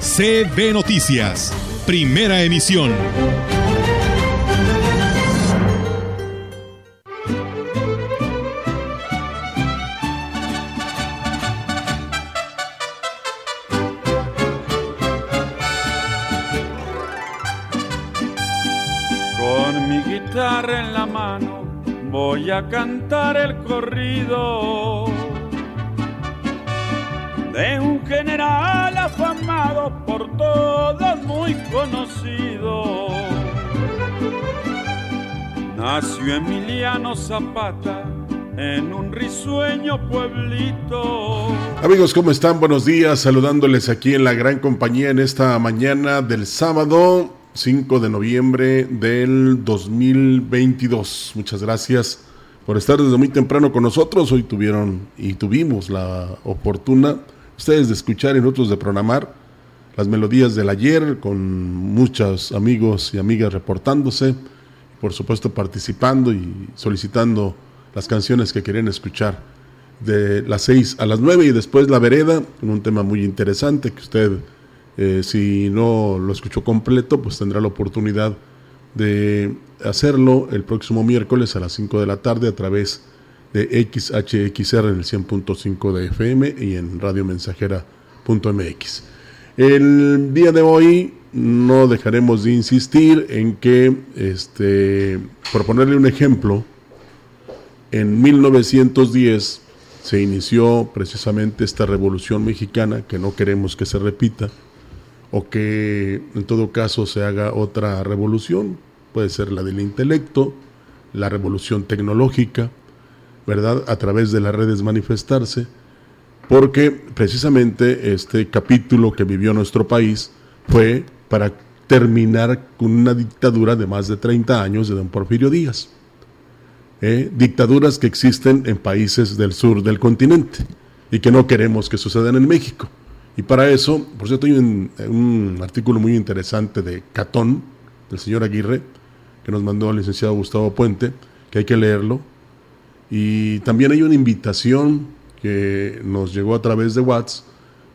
CB Noticias, primera emisión. Con mi guitarra en la mano voy a cantar el corrido todos muy conocido. Nació Emiliano Zapata en un risueño pueblito. Amigos, ¿cómo están? Buenos días, saludándoles aquí en la gran compañía en esta mañana del sábado 5 de noviembre del 2022. Muchas gracias por estar desde muy temprano con nosotros. Hoy tuvieron y tuvimos la oportuna ustedes de escuchar y nosotros de programar las melodías del ayer con muchos amigos y amigas reportándose, por supuesto participando y solicitando las canciones que querían escuchar de las 6 a las 9 y después La Vereda, un tema muy interesante que usted, eh, si no lo escuchó completo, pues tendrá la oportunidad de hacerlo el próximo miércoles a las 5 de la tarde a través de XHXR en el 100.5 de FM y en radiomensajera.mx. El día de hoy no dejaremos de insistir en que, este, por ponerle un ejemplo, en 1910 se inició precisamente esta revolución mexicana que no queremos que se repita o que en todo caso se haga otra revolución, puede ser la del intelecto, la revolución tecnológica, ¿verdad? A través de las redes manifestarse, porque precisamente este capítulo que vivió nuestro país fue para terminar con una dictadura de más de 30 años de don Porfirio Díaz. ¿eh? dictaduras que existen en países del sur del continente y que no queremos que sucedan en México. Y para eso, por cierto, hay un, un artículo muy interesante de Catón, del señor Aguirre, que nos mandó el licenciado Gustavo Puente, que hay que leerlo. Y también hay una invitación que nos llegó a través de WhatsApp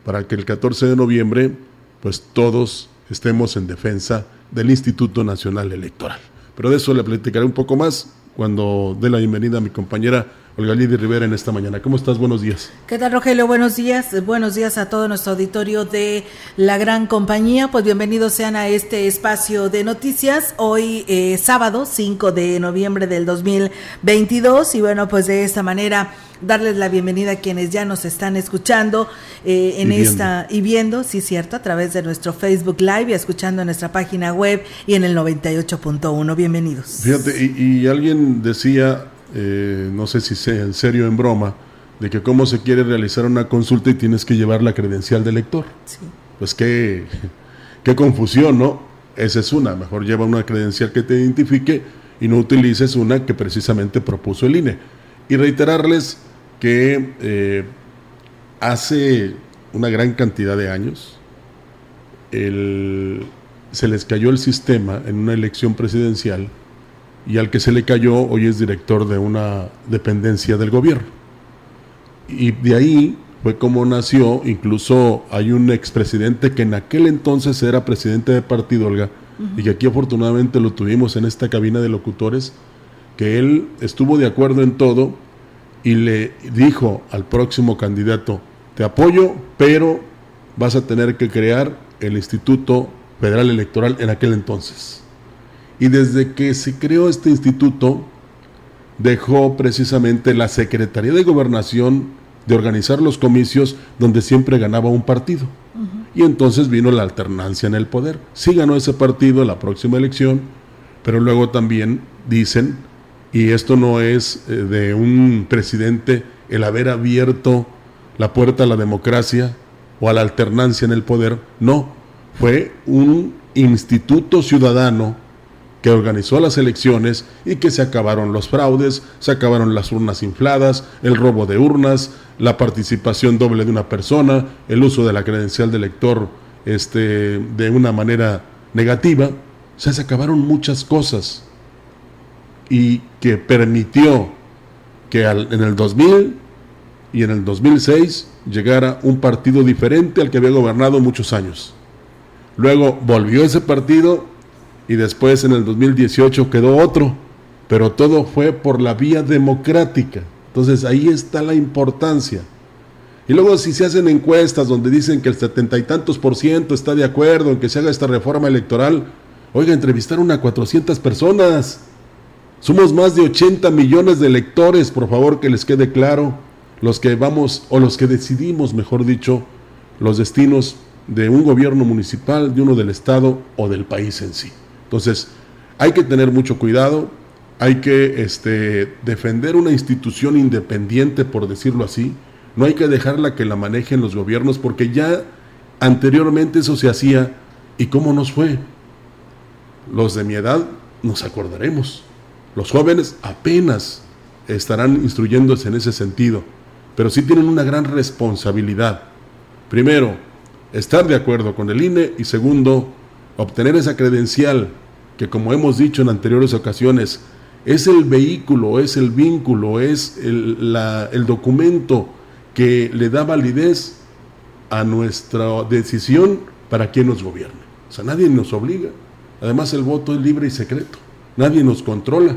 para que el 14 de noviembre, pues todos estemos en defensa del Instituto Nacional Electoral. Pero de eso le platicaré un poco más cuando dé la bienvenida a mi compañera Olga Lidia Rivera en esta mañana. ¿Cómo estás? Buenos días. ¿Qué tal, Rogelio? Buenos días. Buenos días a todo nuestro auditorio de la gran compañía. Pues bienvenidos sean a este espacio de noticias. Hoy eh, sábado 5 de noviembre del 2022 y bueno, pues de esta manera darles la bienvenida a quienes ya nos están escuchando eh, en Y esta y viendo, sí cierto, a través de nuestro Facebook Live y escuchando en nuestra página web y en el 98.1. Bienvenidos. Fíjate, y, y alguien decía, eh, no sé si sea en serio o en broma, de que cómo se quiere realizar una consulta y tienes que llevar la credencial del lector. Sí. Pues qué, qué confusión, ¿no? Esa es una, mejor lleva una credencial que te identifique y no utilices una que precisamente propuso el INE. Y reiterarles que eh, hace una gran cantidad de años el- se les cayó el sistema en una elección presidencial y al que se le cayó hoy es director de una dependencia del gobierno. Y de ahí fue como nació, incluso hay un expresidente que en aquel entonces era presidente de partido, Olga, y que aquí afortunadamente lo tuvimos en esta cabina de locutores, que él estuvo de acuerdo en todo y le dijo al próximo candidato, te apoyo, pero vas a tener que crear el Instituto Federal Electoral en aquel entonces. Y desde que se creó este instituto, dejó precisamente la Secretaría de Gobernación de organizar los comicios donde siempre ganaba un partido. Y entonces vino la alternancia en el poder. Sí ganó ese partido la próxima elección, pero luego también dicen, y esto no es eh, de un presidente el haber abierto la puerta a la democracia o a la alternancia en el poder, no, fue un instituto ciudadano que organizó las elecciones y que se acabaron los fraudes, se acabaron las urnas infladas, el robo de urnas, la participación doble de una persona, el uso de la credencial de elector este, de una manera negativa. O sea, se acabaron muchas cosas y que permitió que en el 2000 y en el 2006 llegara un partido diferente al que había gobernado muchos años. Luego volvió ese partido y después en el 2018 quedó otro, pero todo fue por la vía democrática. Entonces ahí está la importancia. Y luego si se hacen encuestas donde dicen que el setenta y tantos por ciento está de acuerdo en que se haga esta reforma electoral, oiga, entrevistaron a 400 personas. Somos más de 80 millones de electores, por favor que les quede claro, los que vamos, o los que decidimos, mejor dicho, los destinos de un gobierno municipal, de uno del Estado o del país en sí. Entonces, hay que tener mucho cuidado, hay que este, defender una institución independiente, por decirlo así, no hay que dejarla que la manejen los gobiernos, porque ya anteriormente eso se hacía, ¿y cómo nos fue? Los de mi edad nos acordaremos, los jóvenes apenas estarán instruyéndose en ese sentido, pero sí tienen una gran responsabilidad. Primero, estar de acuerdo con el INE y segundo, obtener esa credencial que como hemos dicho en anteriores ocasiones, es el vehículo, es el vínculo, es el, el documento que le da validez a nuestra decisión para quien nos gobierne. O sea, nadie nos obliga. Además, el voto es libre y secreto. Nadie nos controla.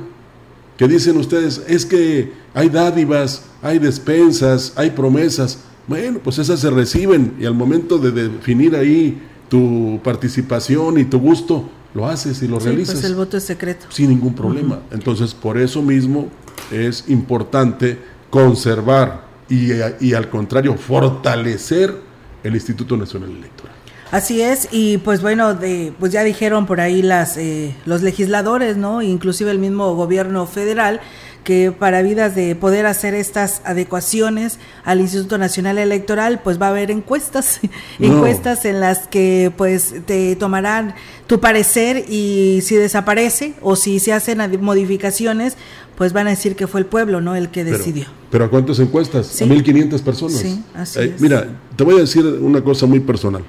¿Qué dicen ustedes? Es que hay dádivas, hay despensas, hay promesas. Bueno, pues esas se reciben y al momento de definir ahí tu participación y tu gusto, lo haces y lo sí, realizas. Pues el voto es secreto. Sin ningún problema. Entonces, por eso mismo es importante conservar y, y, al contrario, fortalecer el Instituto Nacional Electoral. Así es, y pues bueno, de, pues ya dijeron por ahí las, eh, los legisladores, ¿no? Inclusive el mismo gobierno federal, que para vidas de poder hacer estas adecuaciones al Instituto Nacional Electoral, pues va a haber encuestas, encuestas en las que pues te tomarán tu parecer y si desaparece o si se hacen modificaciones, pues van a decir que fue el pueblo, ¿no? El que decidió. ¿Pero, a cuántas encuestas? A 1.500 personas. Sí, así eh, Mira, te voy a decir una cosa muy personal,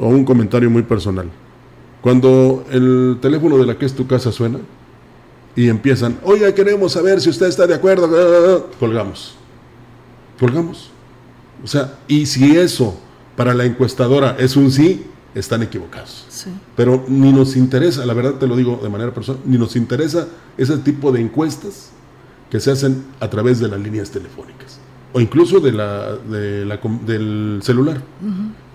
o un comentario muy personal. Cuando el teléfono de la que es tu casa suena, y empiezan, oiga, queremos saber si usted está de acuerdo, colgamos, colgamos. O sea, y si eso para la encuestadora es un sí, están equivocados. Pero ni nos interesa, la verdad te lo digo de manera personal, ni nos interesa ese tipo de encuestas que se hacen a través de las líneas telefónicas o incluso de la, de la del celular.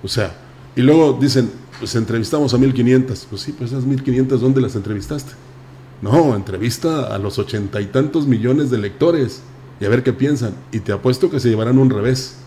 O sea, y luego dicen, pues entrevistamos a 1500. Pues sí, pues esas 1500, ¿dónde las entrevistaste? No, entrevista a los ochenta y tantos millones de lectores y a ver qué piensan. Y te apuesto que se llevarán un revés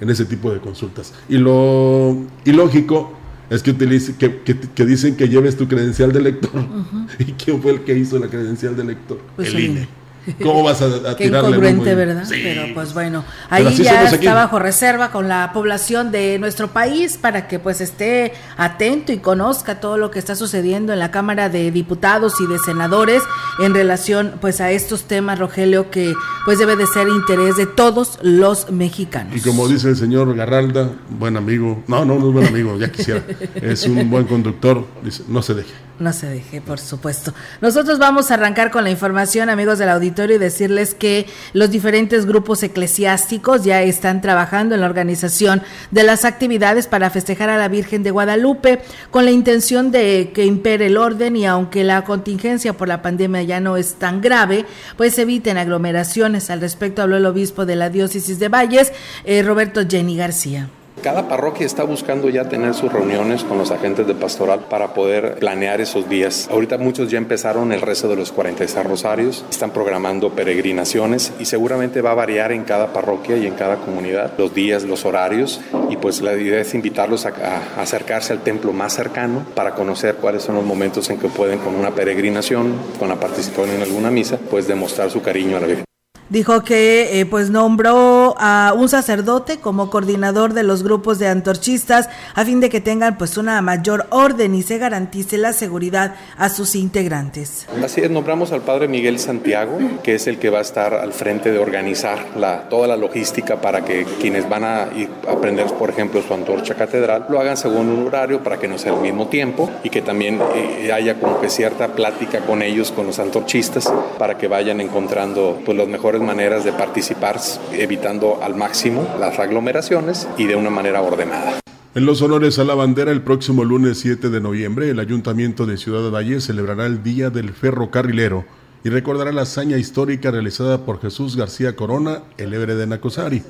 en ese tipo de consultas. Y lo ilógico es que, utilice, que, que, dicen que lleves tu credencial de lector. ¿Y quién fue el que hizo la credencial de lector? Pues el INE. ¿Cómo vas a, a Qué incongruente, ¿verdad? Pero pues bueno, ahí ya está bajo reserva con la población de nuestro país para que pues esté atento y conozca todo lo que está sucediendo en la Cámara de Diputados y de Senadores en relación pues a estos temas, Rogelio, que pues debe de ser interés de todos los mexicanos. Y como dice el señor Garralda, buen amigo, no, no, no es buen amigo, ya quisiera, es un buen conductor, dice, no se deje. No se deje, por supuesto. Nosotros vamos a arrancar con la información, amigos del auditorio, y decirles que los diferentes grupos eclesiásticos ya están trabajando en la organización de las actividades para festejar a la Virgen de Guadalupe con la intención de que impere el orden y aunque la contingencia por la pandemia ya no es tan grave, pues eviten aglomeraciones. Al respecto habló el obispo de la diócesis de Valles, eh, Roberto Jenny García. Cada parroquia está buscando ya tener sus reuniones con los agentes de pastoral para poder planear esos días. Ahorita muchos ya empezaron el rezo de los 46 rosarios, están programando peregrinaciones y seguramente va a variar en cada parroquia y en cada comunidad los días, los horarios y pues la idea es invitarlos a, acercarse al templo más cercano para conocer cuáles son los momentos en que pueden con una peregrinación, con la participación en alguna misa, pues demostrar su cariño a la Virgen. dijo que eh, pues nombró a un sacerdote como coordinador de los grupos de antorchistas a fin de que tengan pues una mayor orden y se garantice la seguridad a sus integrantes. Así es, nombramos al padre Miguel Santiago, que es el que va a estar al frente de organizar la, toda la logística para que quienes van a a aprender, por ejemplo, su antorcha catedral, lo hagan según un horario para que no sea al mismo tiempo y que también eh, haya como que cierta plática con ellos, con los antorchistas, para que vayan encontrando pues, las mejores maneras de participar, evitando al máximo las aglomeraciones y de una manera ordenada. En los honores a la bandera, el próximo lunes 7 de noviembre, el Ayuntamiento de Ciudad Valle celebrará el Día del Ferrocarrilero y recordará la hazaña histórica realizada por Jesús García Corona, el héroe de Nacosari.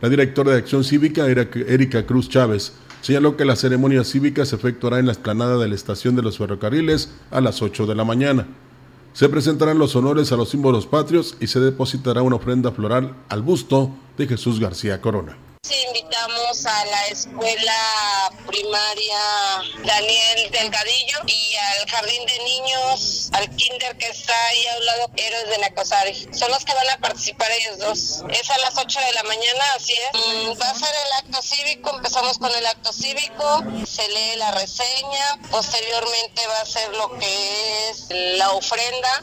La directora de Acción Cívica, Erika Cruz Chávez, señaló que la ceremonia cívica se efectuará en la explanada de la estación de los ferrocarriles a las 8 de la mañana. Se presentarán los honores a los símbolos patrios y se depositará una ofrenda floral al busto de Jesús García Corona. Invitamos a la escuela primaria Daniel Delgadillo y al jardín de niños, al kinder que está ahí a un lado, Héroes de Nacosari. Son los que van a participar ellos dos. Es a las 8 de la mañana, así es. Mm, va a ser el acto cívico, empezamos con el acto cívico, se lee la reseña, posteriormente va a ser lo que es la ofrenda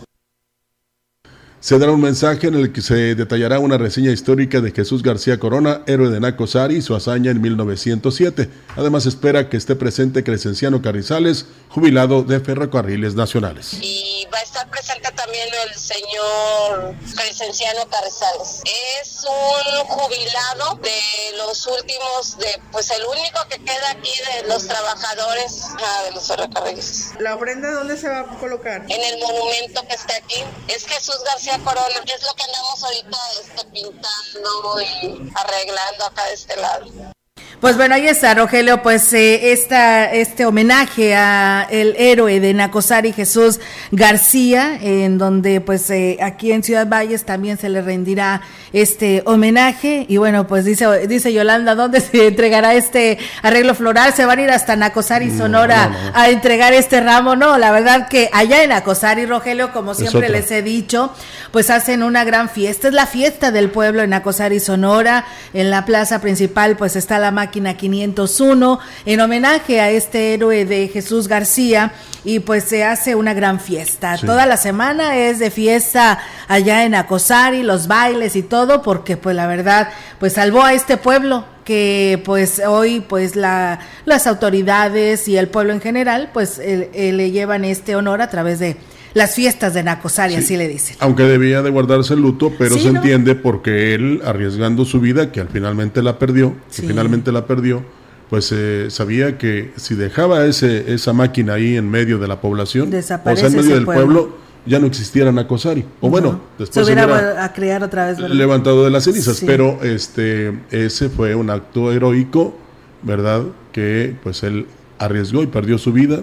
se dará un mensaje en el que se detallará una reseña histórica de Jesús García Corona, héroe de Nacosari y su hazaña en 1907. Además espera que esté presente Crescenciano Carrizales, jubilado de Ferrocarriles Nacionales. Y va a estar presente también el señor Crescenciano Carrizales. Es un jubilado de los últimos, de pues el único que queda aquí de los trabajadores ah, de los ferrocarriles. ¿La ofrenda dónde se va a colocar? En el monumento que está aquí. Es Jesús García Corona, que es lo que andamos ahorita este, pintando y arreglando acá de este lado. Pues bueno, ahí está, Rogelio, pues eh, esta, este homenaje a el héroe de Nacosari, Jesús García, en donde pues eh, aquí en Ciudad Valles también se le rendirá este homenaje. Y bueno, pues dice, dice Yolanda, ¿dónde se entregará este arreglo floral? Se van a ir hasta Nacosari, Sonora, a entregar este ramo. No, la verdad que allá en Nacosari, Rogelio, como siempre les he dicho, pues hacen una gran fiesta. Es la fiesta del pueblo en Nacosari, Sonora. En la plaza principal pues está la máquina máquina 501 en homenaje a este héroe de Jesús García y pues se hace una gran fiesta. Toda la semana es de fiesta allá en Acosari, los bailes y todo, porque pues la verdad pues salvó a este pueblo que pues hoy pues la, las autoridades y el pueblo en general pues le llevan este honor a través de las fiestas de Nacosari, así le dicen. Aunque debía de guardarse el luto, pero se entiende porque él, arriesgando su vida, que al finalmente la perdió, que finalmente la perdió, pues eh, sabía que si dejaba ese, esa máquina ahí en medio de la población, o sea, en medio del pueblo, ya no existiera Nacosari. O bueno, después se hubiera a crear otra vez. Levantado de las cenizas, pero este ese fue un acto heroico, ¿verdad? Que pues él arriesgó y perdió su vida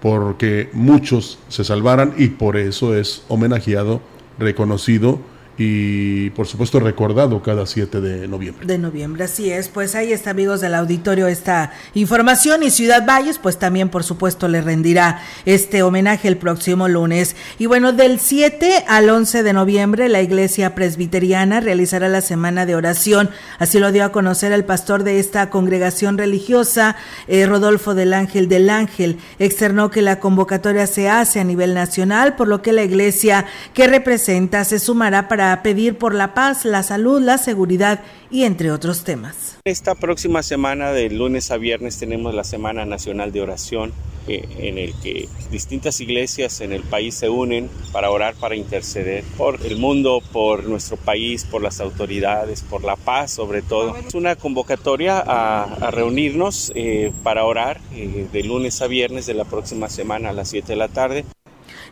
porque muchos se salvaran y por eso es homenajeado, reconocido y por supuesto recordado cada 7 de noviembre. De noviembre, así es. Pues ahí está, amigos del auditorio, esta información y Ciudad Valles, pues también por supuesto le rendirá este homenaje el próximo lunes. Y bueno, del 7 al 11 de noviembre la Iglesia Presbiteriana realizará la semana de oración. Así lo dio a conocer el pastor de esta congregación religiosa, eh, Rodolfo del Ángel del Ángel. Externó que la convocatoria se hace a nivel nacional, por lo que la Iglesia que representa se sumará para pedir por la paz, la salud, la seguridad y entre otros temas. Esta próxima semana, de lunes a viernes, tenemos la Semana Nacional de Oración, eh, en el que distintas iglesias en el país se unen para orar, para interceder por el mundo, por nuestro país, por las autoridades, por la paz sobre todo. Es una convocatoria a, reunirnos eh, para orar eh, de lunes a viernes de la próxima semana a las 7 de la tarde.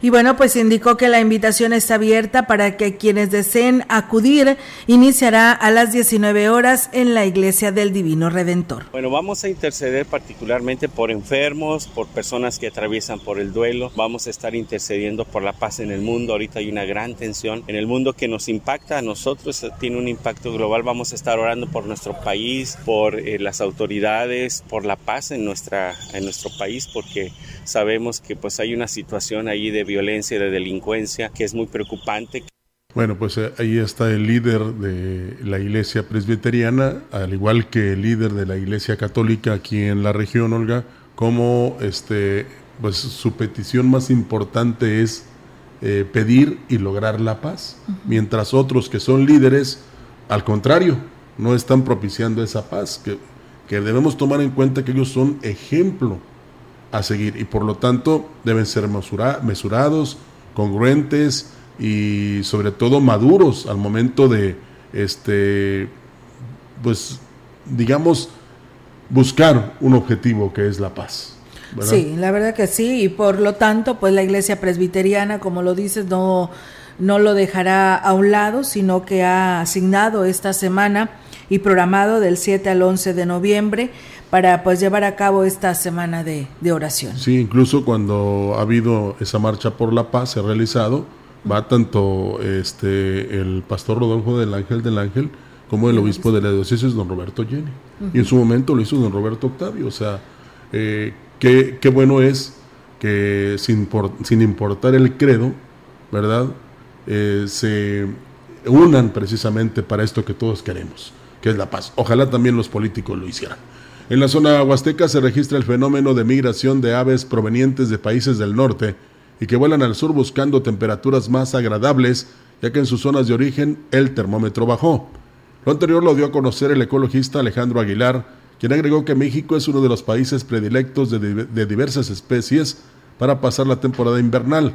Y bueno, pues indicó que la invitación está abierta para que quienes deseen acudir iniciará a las 19 horas en la Iglesia del Divino Redentor. Bueno, vamos a interceder particularmente por enfermos, por personas que atraviesan por el duelo. Vamos a estar intercediendo por la paz en el mundo. Ahorita hay una gran tensión en el mundo que nos impacta a nosotros, tiene un impacto global. Vamos a estar orando por nuestro país, por eh, las autoridades, por la paz en, nuestra, en nuestro país, porque sabemos que pues hay una situación ahí de violencia y de delincuencia que es muy preocupante. Bueno, pues eh, ahí está el líder de la iglesia presbiteriana, al igual que el líder de la iglesia católica aquí en la región, Olga, como este, pues su petición más importante es eh, pedir y lograr la paz, mientras otros que son líderes, al contrario, no están propiciando esa paz, que, que debemos tomar en cuenta que ellos son ejemplo a seguir y por lo tanto deben ser mesurados, congruentes y sobre todo maduros al momento de este pues digamos buscar un objetivo que es la paz. Sí, la verdad que sí, y por lo tanto, pues la iglesia presbiteriana, como lo dices, no, no lo dejará a un lado, sino que ha asignado esta semana y programado del 7 al 11 de noviembre para pues llevar a cabo esta semana de, oración. Sí, incluso cuando ha habido esa marcha por la paz, se ha realizado, va tanto este el pastor Rodolfo del Ángel del Ángel como el obispo de la diócesis, don Roberto Jenny. Y en su momento lo hizo don Roberto Octavio. O sea, eh, qué, qué, bueno es que sin, sin importar el credo, ¿verdad? Eh, se unan precisamente para esto que todos queremos, que es la paz. Ojalá también los políticos lo hicieran. En la zona huasteca se registra el fenómeno de migración de aves provenientes de países del norte y que vuelan al sur buscando temperaturas más agradables, ya que en sus zonas de origen el termómetro bajó. Lo anterior lo dio a conocer el ecologista Alejandro Aguilar, quien agregó que México es uno de los países predilectos de, diversas especies para pasar la temporada invernal.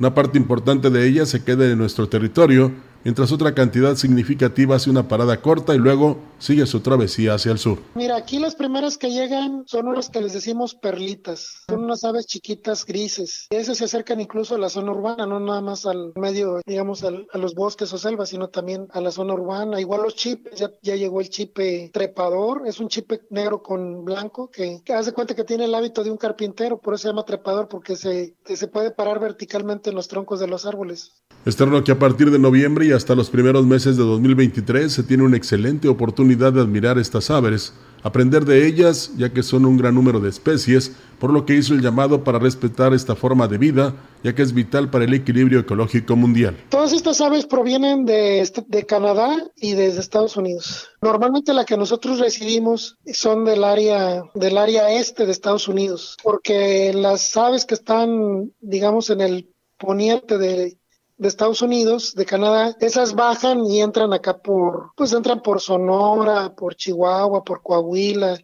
Una parte importante de ella se queda en nuestro territorio mientras otra cantidad significativa hace una parada corta y luego sigue su travesía hacia el sur. Mira, aquí las primeras que llegan son unas que les decimos perlitas, son unas aves chiquitas grises. Esas se acercan incluso a la zona urbana, no nada más al medio, digamos, a los bosques o selvas, sino también a la zona urbana. Igual los chipes, ya, llegó el chipe trepador, es un chipe negro con blanco que, hace cuenta que tiene el hábito de un carpintero, por eso se llama trepador, porque se, se puede parar verticalmente en los troncos de los árboles. Externo que a partir de noviembre y hasta los primeros meses de 2023 se tiene una excelente oportunidad de admirar estas aves, aprender de ellas, ya que son un gran número de especies, por lo que hizo el llamado para respetar esta forma de vida, ya que es vital para el equilibrio ecológico mundial. Todas estas aves provienen de, de Canadá y desde Estados Unidos. Normalmente la que nosotros recibimos son del área del área este de Estados Unidos, porque las aves que están, digamos, en el poniente de de Estados Unidos, de Canadá, esas bajan y entran acá por, pues entran por Sonora, por Chihuahua, por Coahuila.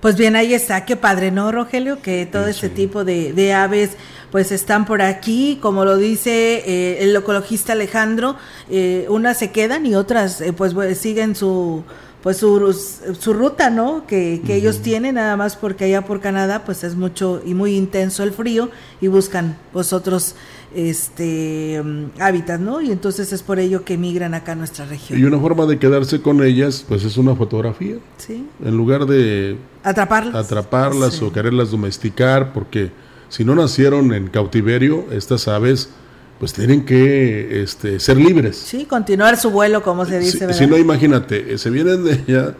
Pues bien, ahí está, qué padre, ¿no, Rogelio? Que todo este tipo de, aves pues están por aquí, como lo dice eh, el ecologista Alejandro, eh, unas se quedan y otras eh, pues siguen su pues su, su ruta, ¿no? Que, que ellos tienen, nada más porque allá por Canadá pues es mucho y muy intenso el frío y buscan pues otros este hábitat, ¿no? Y entonces es por ello que migran acá a nuestra región. Y una forma de quedarse con ellas, pues es una fotografía. Sí. En lugar de atraparlas, atraparlas o quererlas domesticar, porque si no nacieron en cautiverio, estas aves pues tienen que este, ser libres. Sí, continuar su vuelo, como se dice. Si, si no, imagínate, eh, se vienen de allá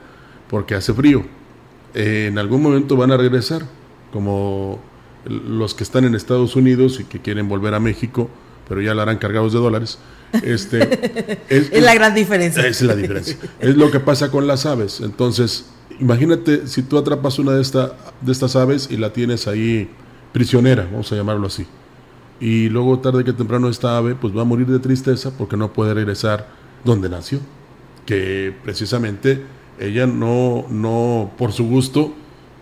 porque hace frío. Eh, en algún momento van a regresar, como los que están en Estados Unidos y que quieren volver a México, pero ya la harán cargados de dólares. Este, es, la gran diferencia. Es la diferencia. es lo que pasa con las aves. Entonces, imagínate si tú atrapas una de, esta, de estas aves y la tienes ahí prisionera, vamos a llamarlo así. Y luego tarde que temprano esta ave pues va a morir de tristeza porque no puede regresar donde nació. Que precisamente ella no, no por su gusto,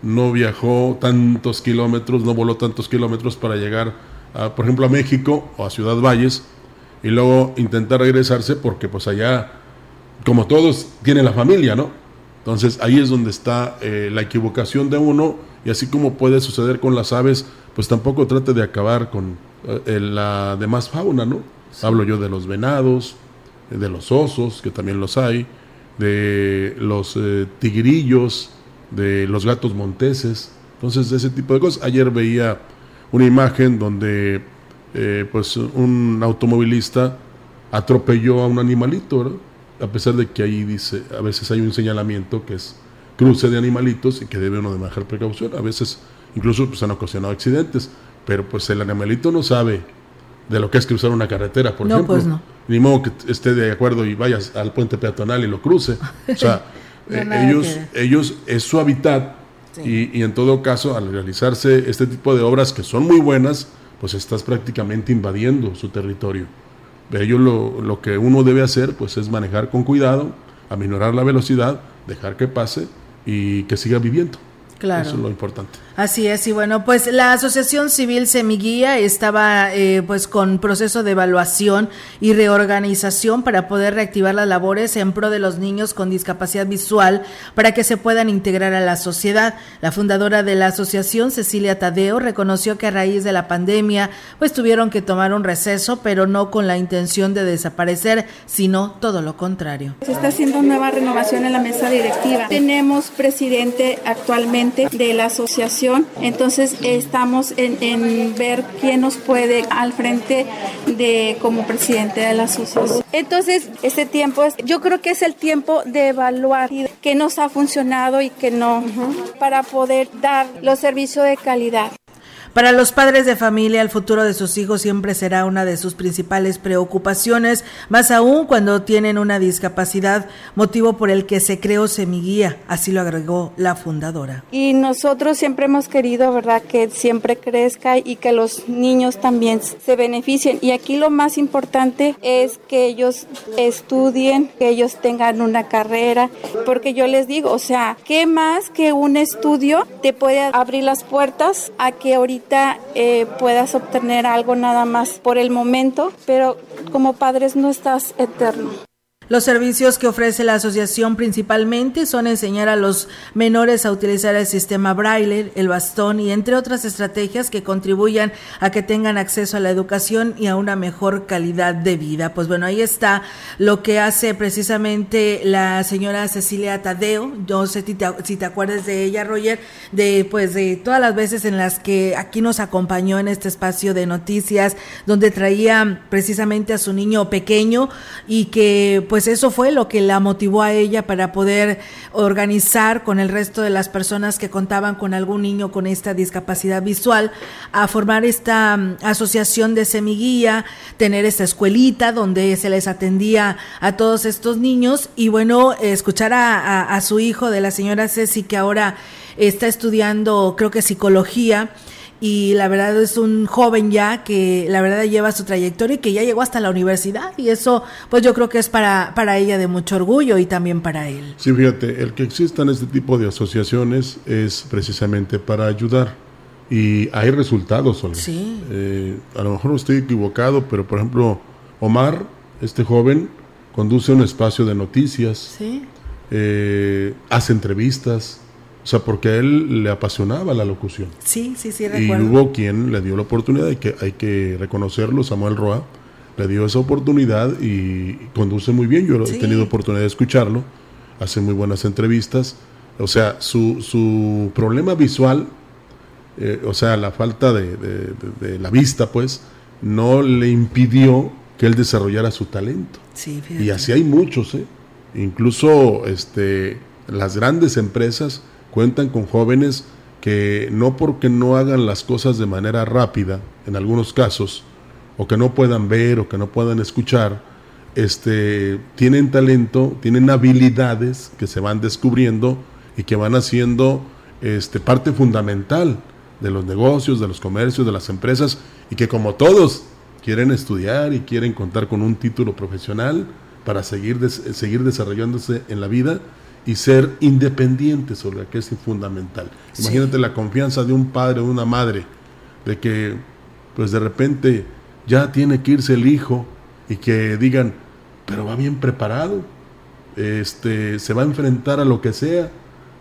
no viajó tantos kilómetros, no voló tantos kilómetros para llegar, a, por ejemplo, a México o a Ciudad Valles y luego intentar regresarse porque pues allá, como todos, tiene la familia, ¿no? Entonces ahí es donde está eh, la equivocación de uno y así como puede suceder con las aves, pues tampoco trate de acabar con eh, la demás fauna, ¿no? Hablo yo de los venados, de los osos, que también los hay, de los eh, tigrillos, de los gatos monteses, entonces ese tipo de cosas. Ayer veía una imagen donde eh, pues un automovilista atropelló a un animalito, a pesar de que ahí dice, a veces hay un señalamiento que es cruce de animalitos y que debe uno de manejar precaución, a veces incluso pues han ocasionado accidentes, pero pues el animalito no sabe de lo que es cruzar una carretera, por no, ejemplo. Pues no. Ni modo que esté de acuerdo y vayas al puente peatonal y lo cruce. O sea, eh, ellos, ellos es su hábitat y, y, en todo caso, al realizarse este tipo de obras que son muy buenas, pues estás prácticamente invadiendo su territorio. Ellos lo, lo que uno debe hacer pues es manejar con cuidado, aminorar la velocidad, dejar que pase y que siga viviendo. Claro. Eso es lo importante. Así es, y bueno, pues la Asociación Civil Semiguía estaba eh, pues con proceso de evaluación y reorganización para poder reactivar las labores en pro de los niños con discapacidad visual para que se puedan integrar a la sociedad. La fundadora de la asociación, Cecilia Tadeo, reconoció que a raíz de la pandemia pues tuvieron que tomar un receso, pero no con la intención de desaparecer, sino todo lo contrario. Se está haciendo nueva renovación en la mesa directiva. Tenemos presidente actualmente de la asociación entonces estamos en, ver quién nos puede al frente de como presidente de la asociación. Entonces, este tiempo es, yo creo que es el tiempo de evaluar qué nos ha funcionado y qué no, para poder dar los servicios de calidad. Para los padres de familia, el futuro de sus hijos siempre será una de sus principales preocupaciones, más aún cuando tienen una discapacidad, motivo por el que se creó Semiguía, así lo agregó la fundadora. Y nosotros siempre hemos querido, ¿verdad?, que siempre crezca y que los niños también se beneficien. Y aquí lo más importante es que ellos estudien, que ellos tengan una carrera, porque yo les digo, o sea, ¿qué más que un estudio te puede abrir las puertas a que ahorita eh, puedas obtener algo nada más por el momento, pero como padres no estás eterno. Los servicios que ofrece la asociación principalmente son enseñar a los menores a utilizar el sistema braille, el bastón y entre otras estrategias que contribuyan a que tengan acceso a la educación y a una mejor calidad de vida. Pues bueno, ahí está lo que hace precisamente la señora Cecilia Tadeo. Yo sé si te, si te acuerdas de ella, Roger, de pues de todas las veces en las que aquí nos acompañó en este espacio de noticias donde traía precisamente a su niño pequeño y que pues pues eso fue lo que la motivó a ella para poder organizar con el resto de las personas que contaban con algún niño con esta discapacidad visual a formar esta mm, asociación de semiguía, tener esta escuelita donde se les atendía a todos estos niños y bueno, escuchar a, a su hijo de la señora Ceci que ahora está estudiando creo que psicología y la verdad es un joven ya que la verdad lleva su trayectoria y que ya llegó hasta la universidad y eso pues yo creo que es para, para ella de mucho orgullo y también para él. Sí, fíjate, el que existan este tipo de asociaciones es precisamente para ayudar y hay resultados. Sí. Eh, a lo mejor estoy equivocado, pero por ejemplo Omar, este joven, conduce un espacio de noticias, sí. eh, hace entrevistas, o sea, porque a él le apasionaba la locución. Sí, sí, sí, recuerdo. Y hubo quien le dio la oportunidad, y que, hay que reconocerlo, Samuel Roa, le dio esa oportunidad y conduce muy bien. Yo he tenido oportunidad de escucharlo, hace muy buenas entrevistas. O sea, su, su problema visual, eh, o sea, la falta de, de, la vista, pues, no le impidió que él desarrollara su talento. Sí, y así hay muchos, ¿eh? Incluso este, las grandes empresas cuentan con jóvenes que no porque no hagan las cosas de manera rápida, en algunos casos, o que no puedan ver o que no puedan escuchar, este, tienen talento, tienen habilidades que se van descubriendo y que van haciendo este, parte fundamental de los negocios, de los comercios, de las empresas, y que como todos quieren estudiar y quieren contar con un título profesional para seguir, seguir desarrollándose en la vida, y ser independiente sobre que es fundamental. Imagínate la confianza de un padre o una madre de que pues de repente ya tiene que irse el hijo y que digan, pero va bien preparado, este, se va a enfrentar a lo que sea,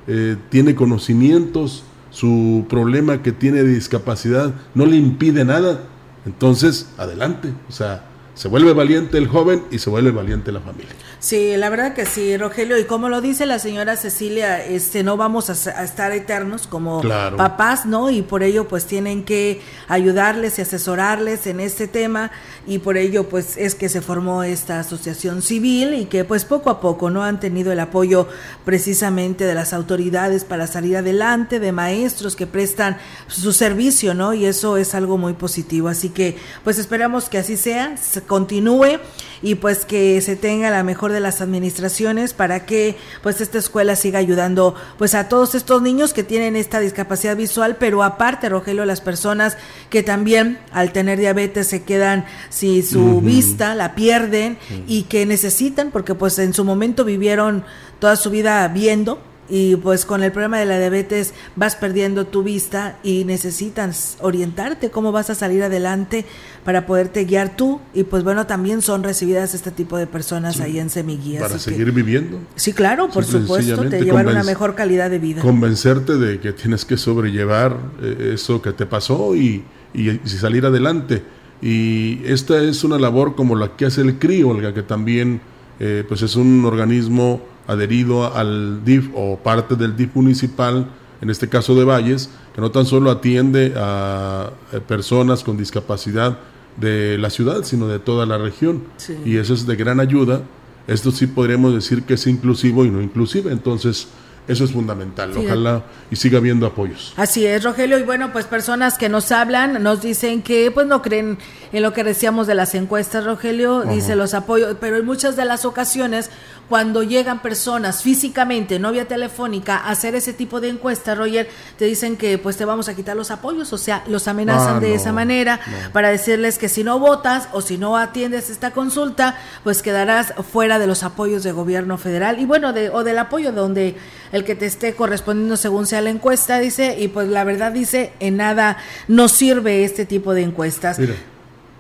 eh, tiene conocimientos, su problema que tiene de discapacidad no le impide nada, entonces adelante, o sea, se vuelve valiente el joven y se vuelve valiente la familia. Sí, la verdad que sí, Rogelio. Y como lo dice la señora Cecilia, este, no vamos a, estar eternos como papás, ¿no? Y por ello, pues tienen que ayudarles y asesorarles en este tema. Y por ello, pues es que se formó esta asociación civil y que, pues poco a poco, ¿no? Han tenido el apoyo precisamente de las autoridades para salir adelante, de maestros que prestan su servicio, ¿no? Y eso es algo muy positivo. Así que, pues esperamos que así sea, continúe y pues que se tenga la mejor de las administraciones para que pues esta escuela siga ayudando pues a todos estos niños que tienen esta discapacidad visual, pero aparte, Rogelio, las personas que también al tener diabetes se quedan sin su vista, la pierden y que necesitan, porque pues en su momento vivieron toda su vida viendo, y pues con el problema de la diabetes vas perdiendo tu vista y necesitas orientarte cómo vas a salir adelante para poderte guiar tú y pues bueno también son recibidas este tipo de personas ahí en Semiguías. Para seguir viviendo. Sí, claro, por supuesto, te llevar una mejor calidad de vida. Convencerte de que tienes que sobrellevar eh, eso que te pasó y, y, salir adelante. Y esta es una labor como la que hace el CRI, Olga, que también eh, pues es un organismo adherido al DIF o parte del DIF municipal, en este caso de Valles, que no tan solo atiende a eh, personas con discapacidad de la ciudad, sino de toda la región. Y eso es de gran ayuda. Esto sí podríamos decir que es inclusivo y no inclusive. Entonces, eso es fundamental. Ojalá y siga habiendo apoyos. Así es, Rogelio. Y bueno, pues personas que nos hablan nos dicen que pues no creen en lo que decíamos de las encuestas, Rogelio. Dice los apoyos, pero en muchas de las ocasiones cuando llegan personas físicamente, no vía telefónica, a hacer ese tipo de encuesta, Roger, te dicen que pues te vamos a quitar los apoyos, o sea, los amenazan ah, de esa manera para decirles que si no votas o si no atiendes esta consulta, pues quedarás fuera de los apoyos de gobierno federal y bueno, de, o del apoyo donde el que te esté correspondiendo según sea la encuesta, dice, y pues la verdad dice, en nada no sirve este tipo de encuestas. Mira,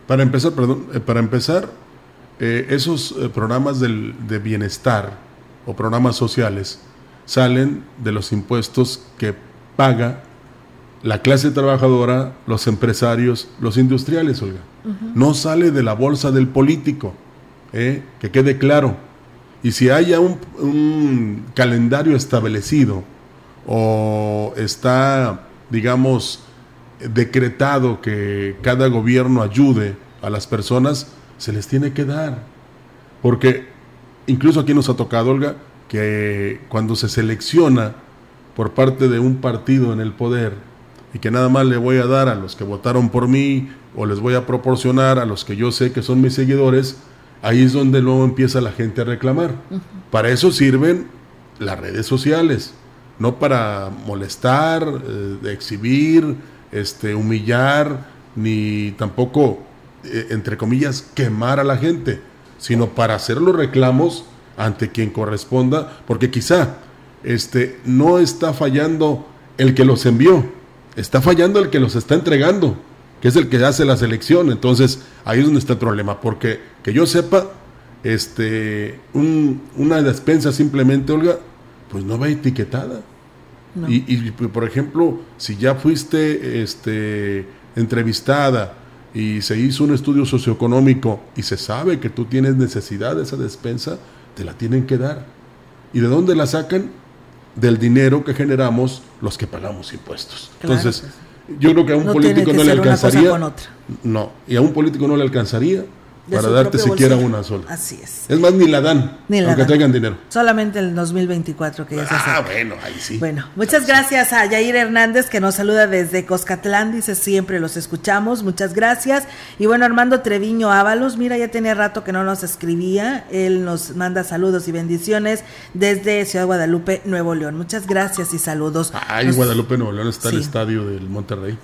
para empezar, perdón, eh, para empezar, eh, esos eh, programas de bienestar o programas sociales salen de los impuestos que paga la clase trabajadora, los empresarios, los industriales, Olga. No sale de la bolsa del político, ¿eh? que quede claro. Y si haya un, un, calendario establecido o está, digamos, decretado que cada gobierno ayude a las personas, se les tiene que dar. Porque incluso aquí nos ha tocado, Olga, que cuando se selecciona por parte de un partido en el poder y que nada más le voy a dar a los que votaron por mí o les voy a proporcionar a los que yo sé que son mis seguidores, ahí es donde luego empieza la gente a reclamar. Para eso sirven las redes sociales, no para molestar, eh, exhibir, este, humillar, ni tampoco eh, entre comillas, quemar a la gente, sino para hacer los reclamos ante quien corresponda, porque quizá este, no está fallando el que los envió, está fallando el que los está entregando, que es el que hace la selección. Entonces, ahí es donde está el problema, porque que yo sepa, este, una despensa simplemente, Olga, pues no va etiquetada. Y, y, por ejemplo, si ya fuiste este, entrevistada y se hizo un estudio socioeconómico y se sabe que tú tienes necesidad de esa despensa, te la tienen que dar. ¿Y de dónde la sacan? Del dinero que generamos los que pagamos impuestos. Entonces, yo creo que a un político no le alcanzaría. No, y a un político no le alcanzaría para darte siquiera una sola. Así es. Es más, ni la dan, ni la aunque tengan dinero. Solamente el 2024 que ya se Ah, bueno, ahí sí. Bueno, muchas gracias a Yair Hernández que nos saluda desde Coscatlán, dice siempre los escuchamos, muchas gracias. Y bueno, Armando Treviño Ábalos, mira, ya tenía rato que no nos escribía, él nos manda saludos y bendiciones desde Ciudad Guadalupe, Nuevo León. Muchas gracias y saludos. Ah, en Guadalupe, Nuevo León está el estadio del Monterrey.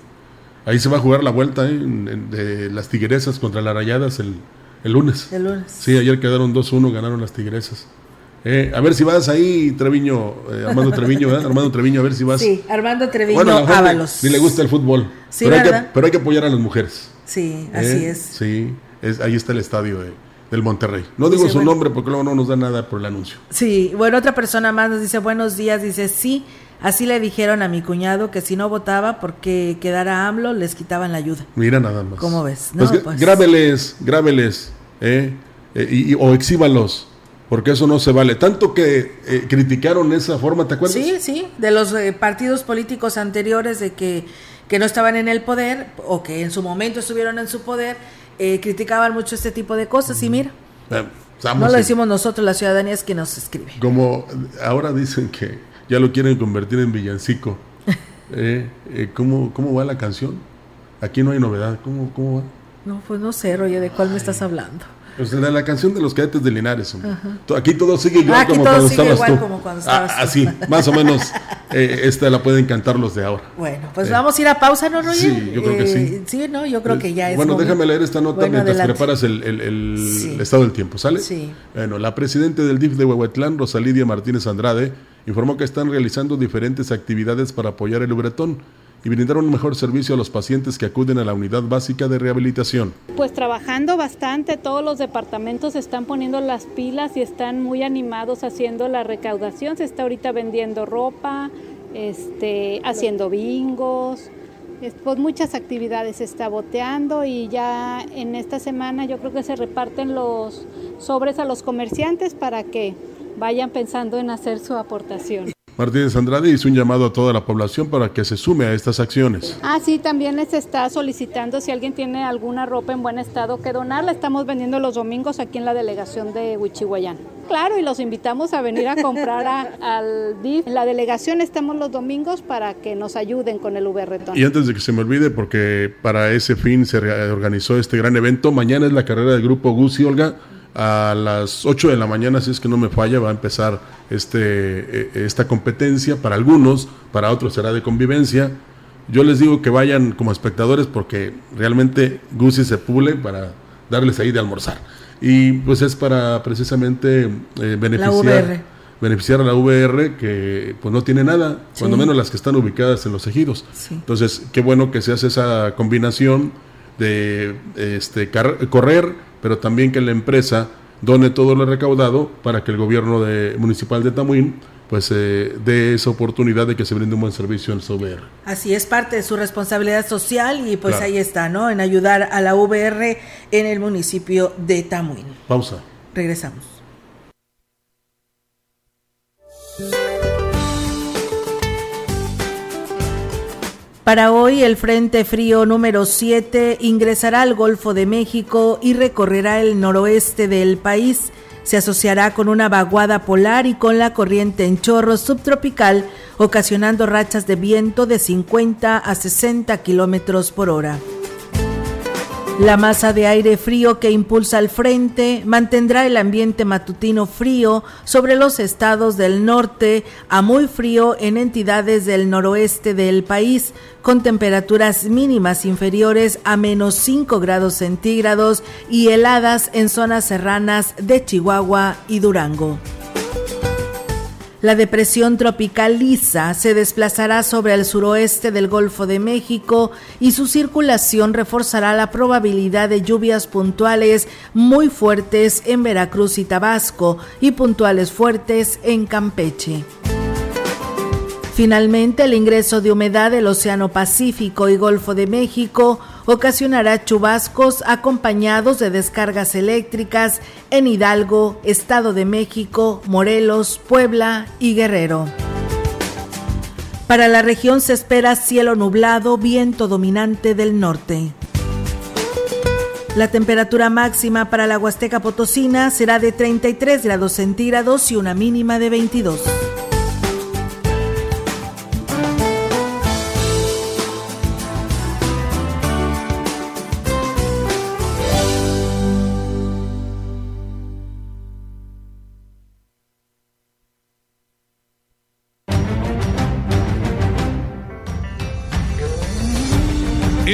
Ahí se va a jugar la vuelta ¿eh? de las Tigresas contra las Rayadas el, lunes. El lunes. Sí, ayer quedaron 2-1, ganaron las Tigresas. Eh, a ver si vas ahí, Treviño, eh, Armando Treviño, ¿verdad? Armando Treviño, a ver si vas. Sí, Armando Treviño bueno, Ábalos. Ni le gusta el fútbol. Sí, pero, hay que, pero hay que apoyar a las mujeres. Sí, así es. Sí, es, ahí está el estadio del Monterrey. No digo su nombre porque luego no nos da nada por el anuncio. Sí, bueno, otra persona más nos dice buenos días, dice sí, Así le dijeron a mi cuñado que si no votaba porque quedara AMLO, les quitaban la ayuda. Mira nada más. ¿Cómo ves? Pues, pues, grábeles, grábeles. ¿eh? y, o exhíbalos porque eso no se vale. Tanto que eh, criticaron esa forma, ¿te acuerdas? Sí, sí, de los eh, partidos políticos anteriores de que, que, no estaban en el poder o que en su momento estuvieron en su poder, eh, criticaban mucho este tipo de cosas y mira. no lo decimos nosotros, la ciudadanía es quien nos escribe. Como ahora dicen que ya lo quieren convertir en villancico. ¿cómo, ¿Cómo va la canción? Aquí no hay novedad. ¿Cómo, cómo va? No, pues no sé, Roger, ¿de cuál me estás hablando? Pues la, la, canción de los cadetes de Linares. Aquí todo sigue igual, como, cuando estabas tú. como cuando estabas ah, Así, más o menos eh, esta la pueden cantar los de ahora. Bueno, pues eh. vamos a ir a pausa, ¿no, Roger? Sí, yo creo que sí. Eh, sí, no, yo creo que ya es. Bueno, déjame leer esta nota mientras preparas el, el, estado del tiempo, ¿sale? Sí. Bueno, la presidenta del DIF de Huehuetlán, Rosalidia Martínez Andrade, informó que están realizando diferentes actividades para apoyar el Ubretón y brindar un mejor servicio a los pacientes que acuden a la unidad básica de rehabilitación. Pues trabajando bastante, todos los departamentos están poniendo las pilas y están muy animados haciendo la recaudación. Se está ahorita vendiendo ropa, este, haciendo bingos, pues muchas actividades se está boteando y ya en esta semana yo creo que se reparten los sobres a los comerciantes para que vayan pensando en hacer su aportación. Martínez Andrade hizo un llamado a toda la población para que se sume a estas acciones. Ah, sí, también les está solicitando si alguien tiene alguna ropa en buen estado que donar. La estamos vendiendo los domingos aquí en la delegación de Huichihuayán. Claro, y los invitamos a venir a comprar al DIF. En la delegación estamos los domingos para que nos ayuden con el VRTón. Y antes de que se me olvide, porque para ese fin se organizó este gran evento, mañana es la carrera del grupo Gus y Olga a las 8 de la mañana, si es que no me falla, va a empezar este, eh, esta competencia. Para algunos, para otros será de convivencia. Yo les digo que vayan como espectadores porque realmente Gusi se pule para darles ahí de almorzar. Y pues es para precisamente eh, beneficiar, beneficiar a la VR que pues no tiene nada, cuando menos las que están ubicadas en los ejidos. Entonces, qué bueno que se hace esa combinación de este, correr, pero también que la empresa done todo lo recaudado para que el gobierno de, municipal de Tamuín pues eh, dé esa oportunidad de que se brinde un buen servicio en su VR. Así es parte de su responsabilidad social y pues ahí está, ¿no? En ayudar a la VR en el municipio de Tamuín. Pausa. Regresamos. Para hoy el Frente Frío número 7 ingresará al Golfo de México y recorrerá el noroeste del país. Se asociará con una vaguada polar y con la corriente en chorro subtropical, ocasionando rachas de viento de 50 a 60 kilómetros por hora. La masa de aire frío que impulsa al frente mantendrá el ambiente matutino frío sobre los estados del norte a muy frío en entidades del noroeste del país, con temperaturas mínimas inferiores a menos 5 grados centígrados y heladas en zonas serranas de Chihuahua y Durango. La depresión tropical Lisa se desplazará sobre el suroeste del Golfo de México y su circulación reforzará la probabilidad de lluvias puntuales muy fuertes en Veracruz y Tabasco y puntuales fuertes en Campeche. Finalmente, el ingreso de humedad del Océano Pacífico y Golfo de México ocasionará chubascos acompañados de descargas eléctricas en Hidalgo, Estado de México, Morelos, Puebla y Guerrero. Para la región se espera cielo nublado, viento dominante del norte. La temperatura máxima para la Huasteca Potosina será de 33 grados centígrados y una mínima de 22.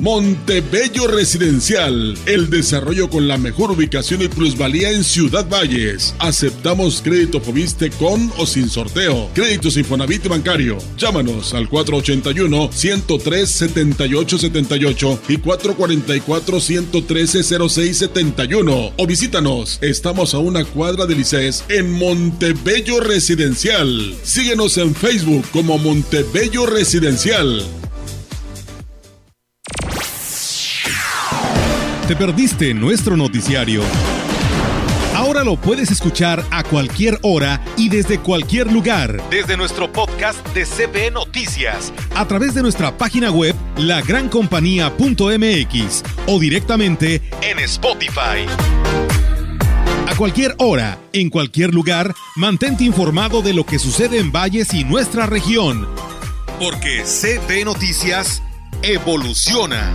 Montebello Residencial, el desarrollo con la mejor ubicación y plusvalía en Ciudad Valles. Aceptamos crédito Fobiste con o sin sorteo. Créditos Infonavit bancario. Llámanos al 481 103 7878 y 444 113 0671 o visítanos. Estamos a una cuadra de Licés en Montebello Residencial. Síguenos en Facebook como Montebello Residencial. ¿Te perdiste nuestro noticiario? Ahora lo puedes escuchar a cualquier hora y desde cualquier lugar. Desde nuestro podcast de CB Noticias. A través de nuestra página web, lagrancompañía.mx o directamente en Spotify. A cualquier hora, en cualquier lugar, mantente informado de lo que sucede en Valles y nuestra región. Porque CB Noticias evoluciona.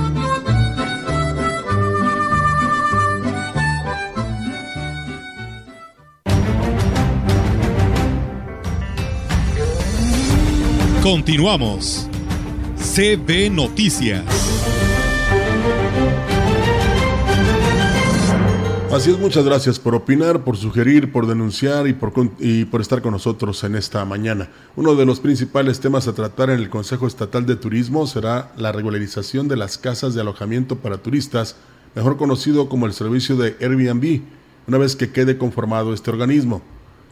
Continuamos. CB Noticias. Así es, muchas gracias por opinar, por sugerir, por denunciar y por, estar con nosotros en esta mañana. Uno de los principales temas a tratar en el Consejo Estatal de Turismo será la regularización de las casas de alojamiento para turistas, mejor conocido como el servicio de Airbnb, una vez que quede conformado este organismo.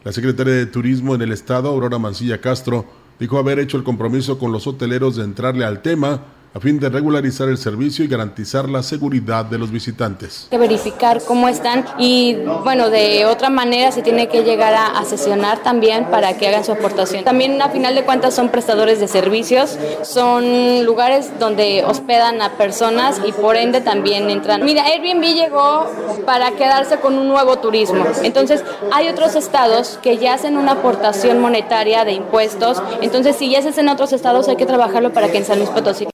La secretaria de Turismo en el Estado, Aurora Mancilla Castro, dijo haber hecho el compromiso con los hoteleros de entrarle al tema a fin de regularizar el servicio y garantizar la seguridad de los visitantes. Que verificar cómo están y bueno, de otra manera se tiene que llegar a, sesionar también para que hagan su aportación. También a final de cuentas son prestadores de servicios, son lugares donde hospedan a personas y por ende también entran. Mira, Airbnb llegó para quedarse con un nuevo turismo. Entonces, hay otros estados que ya hacen una aportación monetaria de impuestos. Entonces, si ya se hace en otros estados, hay que trabajarlo para que en San Luis Potosí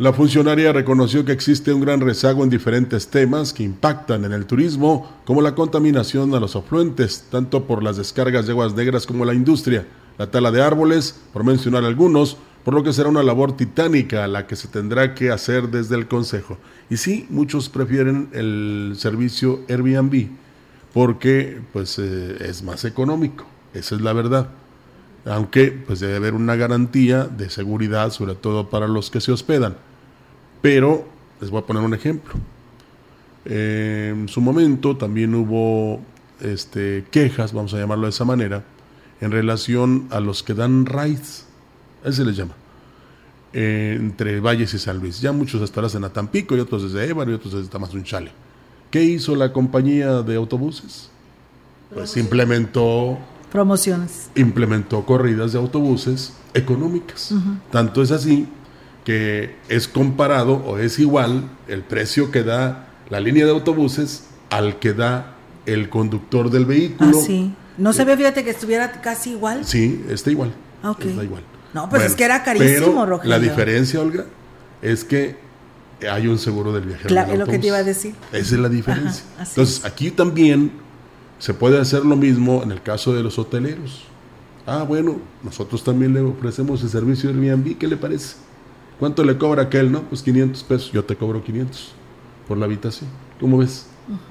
la funcionaria reconoció que existe un gran rezago en diferentes temas que impactan en el turismo, como la contaminación a los afluentes, tanto por las descargas de aguas negras como la industria, la tala de árboles, por mencionar algunos, por lo que será una labor titánica la que se tendrá que hacer desde el Consejo. Y sí, muchos prefieren el servicio Airbnb porque pues eh, es más económico, esa es la verdad. Aunque pues debe haber una garantía de seguridad, sobre todo para los que se hospedan. Pero les voy a poner un ejemplo. en su momento también hubo este, quejas, vamos a llamarlo de esa manera, en relación a los que dan rides, así se les llama, entre Valles y San Luis. Ya muchos hasta en Atampico y otros desde Ébaro y otros desde Tamazunchale. ¿Qué hizo la compañía de autobuses? pues implementó promociones. Implementó corridas de autobuses económicas. Tanto es así que es comparado o es igual el precio que da la línea de autobuses al que da el conductor del vehículo. Ah, sí. No se ve, fíjate que estuviera casi igual. Sí, está igual. Ah. Está igual. No, pues es que era carísimo, pero La diferencia, Olga, es que hay un seguro del viajero. Claro, es lo que te iba a decir. Esa es la diferencia. Entonces, aquí también se puede hacer lo mismo en el caso de los hoteleros. Ah, bueno, nosotros también le ofrecemos el servicio de Airbnb, ¿qué le parece? ¿Cuánto le cobra aquel? No, pues 500 pesos, yo te cobro 500 por la habitación. ¿Cómo ves?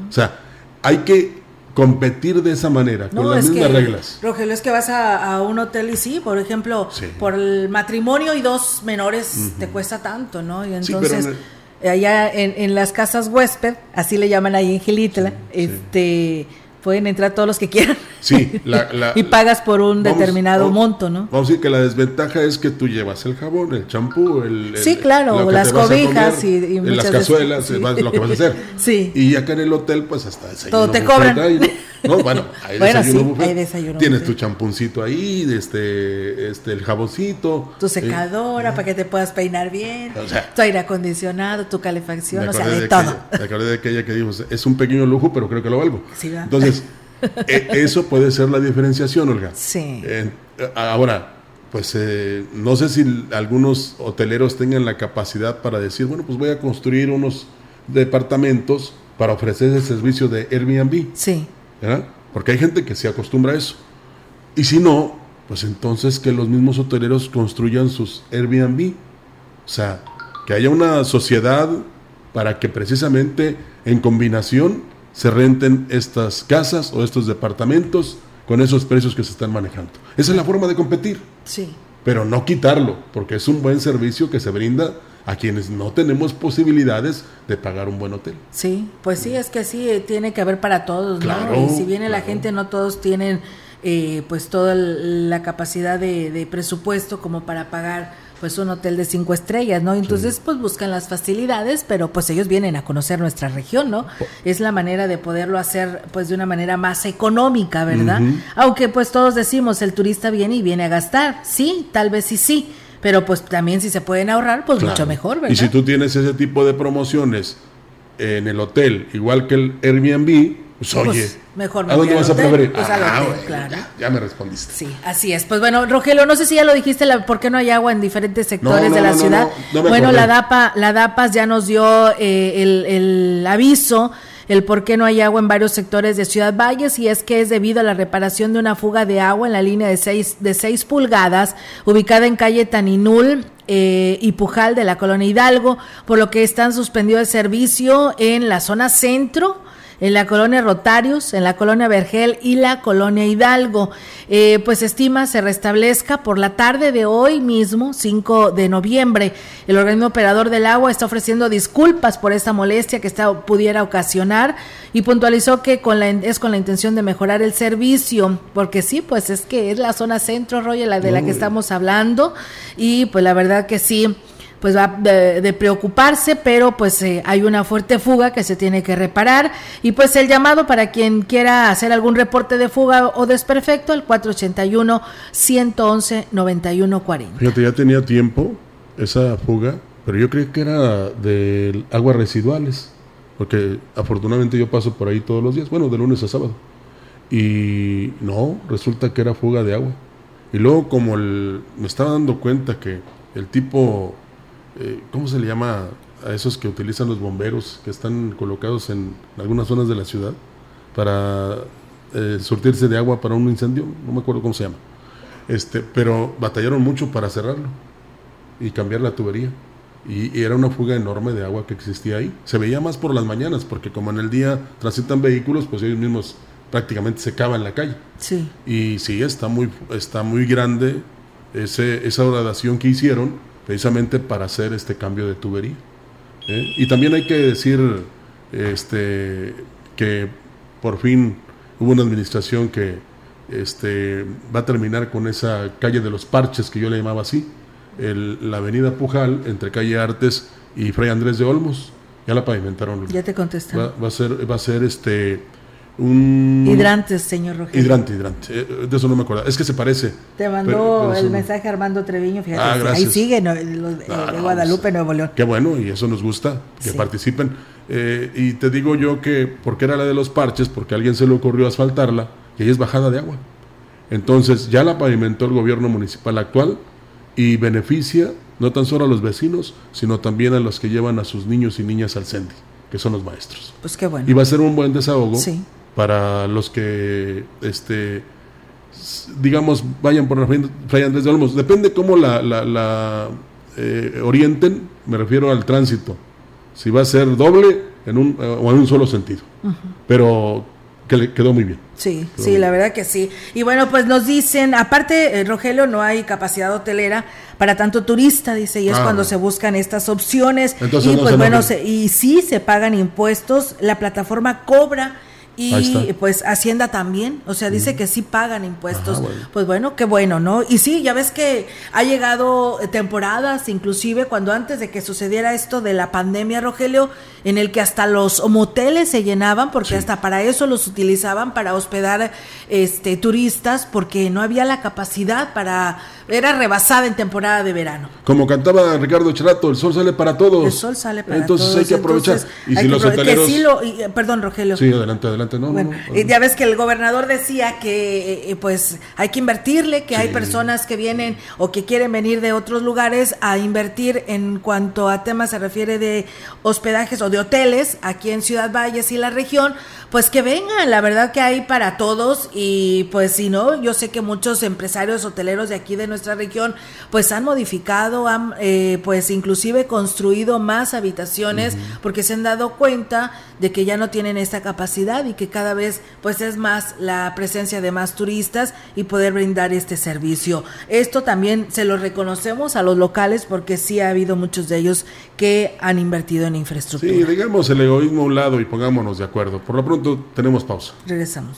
O sea, hay que competir de esa manera, con las mismas reglas. Rogelio, es que vas a, un hotel y sí, por ejemplo, por el matrimonio y dos menores te cuesta tanto, ¿no? Y entonces, allá en, en, las casas huésped, así le llaman ahí en Gilitla, este pueden entrar todos los que quieran. Sí, y pagas por un determinado monto, ¿no? Vamos a decir que la desventaja es que tú llevas el jabón, el champú, el, Sí, claro, las cobijas y, las cazuelas, lo que vas a hacer. sí. Y acá en el hotel, pues hasta Todo te cobran. ¿no? Bueno, hay desayuno, Tienes tu champuncito ahí, este, este, el jaboncito. Tu secadora para que te puedas peinar bien. tu aire acondicionado, tu calefacción, o sea, de, todo. me acordé de aquella que dijo, es un pequeño lujo, pero creo que lo valgo. Entonces, e, eso puede ser la diferenciación, Olga. Sí. ahora, pues eh, no sé si algunos hoteleros tengan la capacidad para decir, bueno, pues voy a construir unos departamentos para ofrecer el servicio de Airbnb. Sí. Porque hay gente que se acostumbra a eso. Y si no, pues entonces que los mismos hoteleros construyan sus Airbnb. O sea, que haya una sociedad para que precisamente en combinación se renten estas casas o estos departamentos con esos precios que se están manejando. Esa es la forma de competir. Sí. Pero no quitarlo, porque es un buen servicio que se brinda a quienes no tenemos posibilidades de pagar un buen hotel. Sí, pues sí, es que sí, eh, tiene que haber para todos, ¿no? Y si viene la gente, no todos tienen eh, pues toda la capacidad de, presupuesto como para pagar pues un hotel de cinco estrellas, ¿no? Entonces pues buscan las facilidades, pero pues ellos vienen a conocer nuestra región, ¿no? Es la manera de poderlo hacer pues de una manera más económica, ¿verdad? Aunque pues todos decimos el turista viene y viene a gastar, sí, tal vez sí, sí, pero pues también si se pueden ahorrar, pues mucho mejor, ¿verdad? Y si tú tienes ese tipo de promociones en el hotel, igual que el Airbnb, pues, pues oye, mejor ¿a dónde vas a preferir? Pues ah, claro. ya, me respondiste. Sí, así es. Pues bueno, Rogelio, no sé si ya lo dijiste, la, ¿por qué no hay agua en diferentes sectores de la ciudad? bueno, la DAPA, la DAPAS ya nos dio eh, el, el aviso el por qué no hay agua en varios sectores de Ciudad Valles y es que es debido a la reparación de una fuga de agua en la línea de 6 de seis pulgadas ubicada en calle Taninul eh, y Pujal de la colonia Hidalgo, por lo que están suspendido el servicio en la zona centro en la colonia Rotarios, en la colonia Vergel y la colonia Hidalgo. Eh, pues estima se restablezca por la tarde de hoy mismo, 5 de noviembre. El organismo operador del agua está ofreciendo disculpas por esta molestia que esta pudiera ocasionar y puntualizó que con la, es con la intención de mejorar el servicio, porque sí, pues es que es la zona centro, Roy, la de la que estamos hablando y pues la verdad que sí pues va de, preocuparse, pero pues eh, hay una fuerte fuga que se tiene que reparar y pues el llamado para quien quiera hacer algún reporte de fuga o desperfecto al 481 111 9140. Fíjate, ya tenía tiempo esa fuga, pero yo creí que era de aguas residuales, porque afortunadamente yo paso por ahí todos los días, bueno, de lunes a sábado. Y no, resulta que era fuga de agua. Y luego como el, me estaba dando cuenta que el tipo eh, ¿cómo se le llama a esos que utilizan los bomberos que están colocados en algunas zonas de la ciudad para eh, surtirse de agua para un incendio? No me acuerdo cómo se llama. Este, pero batallaron mucho para cerrarlo y cambiar la tubería. Y, era una fuga enorme de agua que existía ahí. Se veía más por las mañanas, porque como en el día transitan vehículos, pues ellos mismos prácticamente se cavan en la calle. Sí. Y sí, está muy, está muy grande ese, esa gradación que hicieron precisamente para hacer este cambio de tubería. ¿eh? Y también hay que decir este, que por fin hubo una administración que este, va a terminar con esa calle de los parches que yo le llamaba así, la avenida Pujal entre calle Artes y Fray Andrés de Olmos. Ya la pavimentaron. Ya te contesté. Va, a ser, va a ser este, un... Hidrantes, señor Rogelio. Hidrante, hidrante. Eh, de eso no me acuerdo. Es que se parece. Te mandó el mensaje Armando Treviño, fíjate. Ah, ahí sigue no, de ah, Guadalupe, Nuevo León. Qué bueno, y eso nos gusta, que participen. Eh, y te digo yo que, porque era la de los parches, porque a alguien se le ocurrió asfaltarla, y ahí es bajada de agua. Entonces ya la pavimentó el gobierno municipal actual y beneficia no tan solo a los vecinos, sino también a los que llevan a sus niños y niñas al CENDI, que son los maestros. Pues qué bueno. Y va a ser un buen desahogo. Sí para los que, este, digamos, vayan por Fray Andrés de Olmos. Depende cómo la, la, eh, orienten, me refiero al tránsito. Si va a ser doble en un, eh, o en un solo sentido. Pero que le quedó muy bien. Sí, sí, la verdad que sí. Y bueno, pues nos dicen, aparte, eh, Rogelio, no hay capacidad hotelera para tanto turista, dice, y es ah, cuando se buscan estas opciones. y pues bueno, y sí se pagan impuestos, la plataforma cobra y pues Hacienda también, o sea, dice que sí pagan impuestos. Pues bueno, qué bueno, ¿no? Y sí, ya ves que ha llegado temporadas, inclusive cuando antes de que sucediera esto de la pandemia, Rogelio, en el que hasta los moteles se llenaban, porque hasta para eso los utilizaban, para hospedar este turistas, porque no había la capacidad para era rebasada en temporada de verano. Como cantaba Ricardo Cherato, el sol sale para todos. El sol sale para Entonces todos. hay que aprovechar. y si los hoteleros... Eh, perdón, Rogelio. Sí, adelante, adelante. No, bueno, ya ves que el gobernador decía que eh, eh, pues hay que invertirle, que hay personas que vienen o que quieren venir de otros lugares a invertir en cuanto a temas se refiere de hospedajes o de hoteles aquí en Ciudad Valles y la región, pues que vengan, la verdad que hay para todos y pues si no, yo sé que muchos empresarios hoteleros de aquí de nuestra región pues han modificado, han eh, pues inclusive construido más habitaciones porque se han dado cuenta de que ya no tienen esta capacidad y que cada vez pues es más la presencia de más turistas y poder brindar este servicio. Esto también se lo reconocemos a los locales porque sí ha habido muchos de ellos que han invertido en infraestructura. Sí, digamos el egoísmo a un lado y pongámonos de acuerdo. Por lo pronto tenemos pausa. Regresamos.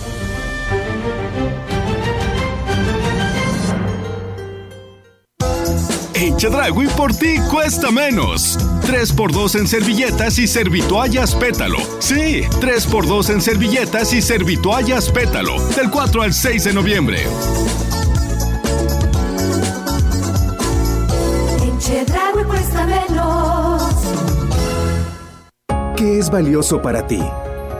En Chedragui por ti cuesta menos. 3x2 en servilletas y servitoallas pétalo. Sí, 3x2 en servilletas y servitoallas pétalo. Del 4 al 6 de noviembre. En Chedragui cuesta menos. ¿Qué es valioso para ti?